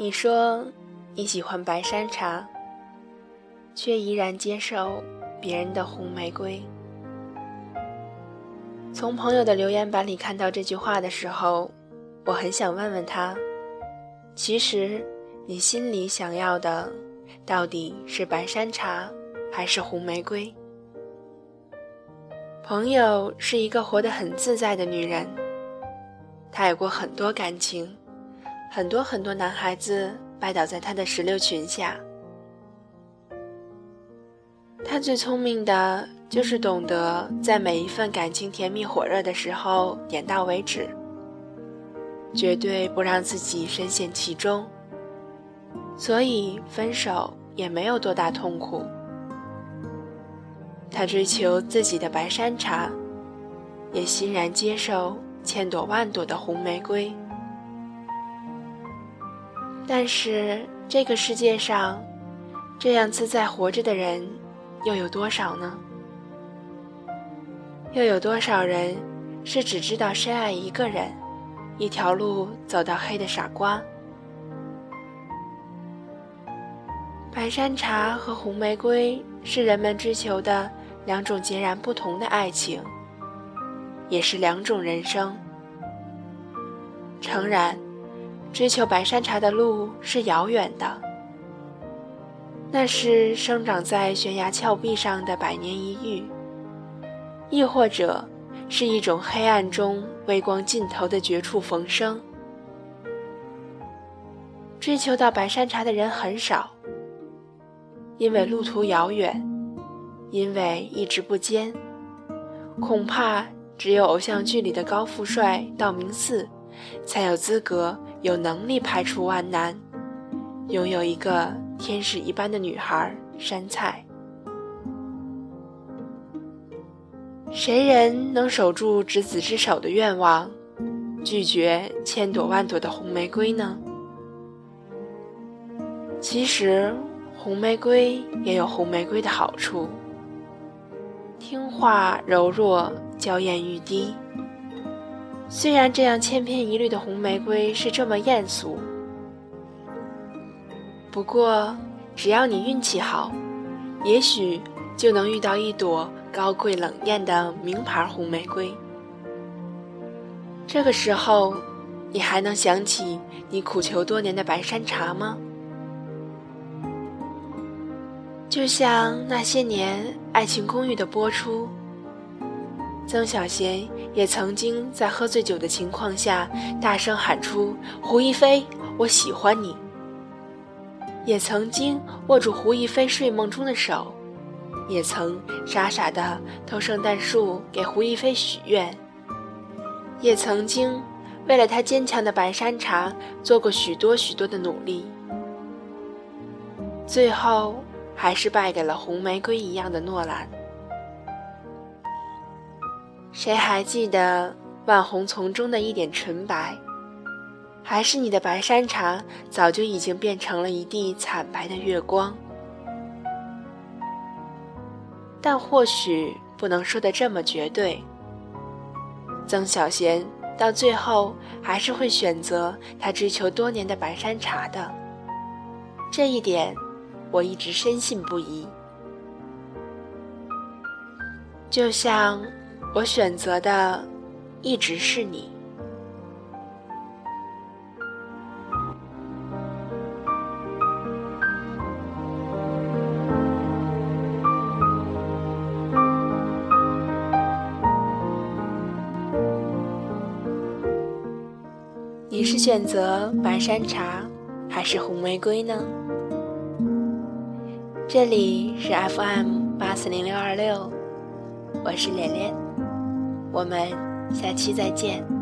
你说你喜欢白山茶，却依然接受别人的红玫瑰。从朋友的留言板里看到这句话的时候，我很想问问他：其实你心里想要的，到底是白山茶还是红玫瑰？朋友是一个活得很自在的女人，她有过很多感情，很多很多男孩子拜倒在她的石榴裙下。她最聪明的。就是懂得在每一份感情甜蜜火热的时候点到为止，绝对不让自己深陷其中，所以分手也没有多大痛苦。他追求自己的白山茶，也欣然接受千朵万朵的红玫瑰。但是这个世界上，这样自在活着的人，又有多少呢？又有多少人是只知道深爱一个人，一条路走到黑的傻瓜？白山茶和红玫瑰是人们追求的两种截然不同的爱情，也是两种人生。诚然，追求白山茶的路是遥远的，那是生长在悬崖峭壁上的百年一遇。亦或者，是一种黑暗中微光尽头的绝处逢生。追求到白山茶的人很少，因为路途遥远，因为意志不坚。恐怕只有偶像剧里的高富帅道明寺，才有资格、有能力排除万难，拥有一个天使一般的女孩山菜。谁人能守住执子之手的愿望，拒绝千朵万朵的红玫瑰呢？其实，红玫瑰也有红玫瑰的好处：听话、柔弱、娇艳欲滴。虽然这样千篇一律的红玫瑰是这么艳俗，不过只要你运气好，也许就能遇到一朵。高贵冷艳的名牌红玫瑰，这个时候，你还能想起你苦求多年的白山茶吗？就像那些年《爱情公寓》的播出，曾小贤也曾经在喝醉酒的情况下大声喊出“胡一菲，我喜欢你”，也曾经握住胡一菲睡梦中的手。也曾傻傻的偷圣诞树给胡一菲许愿，也曾经为了他坚强的白山茶做过许多许多的努力，最后还是败给了红玫瑰一样的诺兰。谁还记得万红丛中的一点纯白？还是你的白山茶早就已经变成了一地惨白的月光？但或许不能说的这么绝对。曾小贤到最后还是会选择他追求多年的白山茶的，这一点我一直深信不疑。就像我选择的，一直是你。你是选择白山茶还是红玫瑰呢？这里是 FM 八四零六二六，我是莲莲，我们下期再见。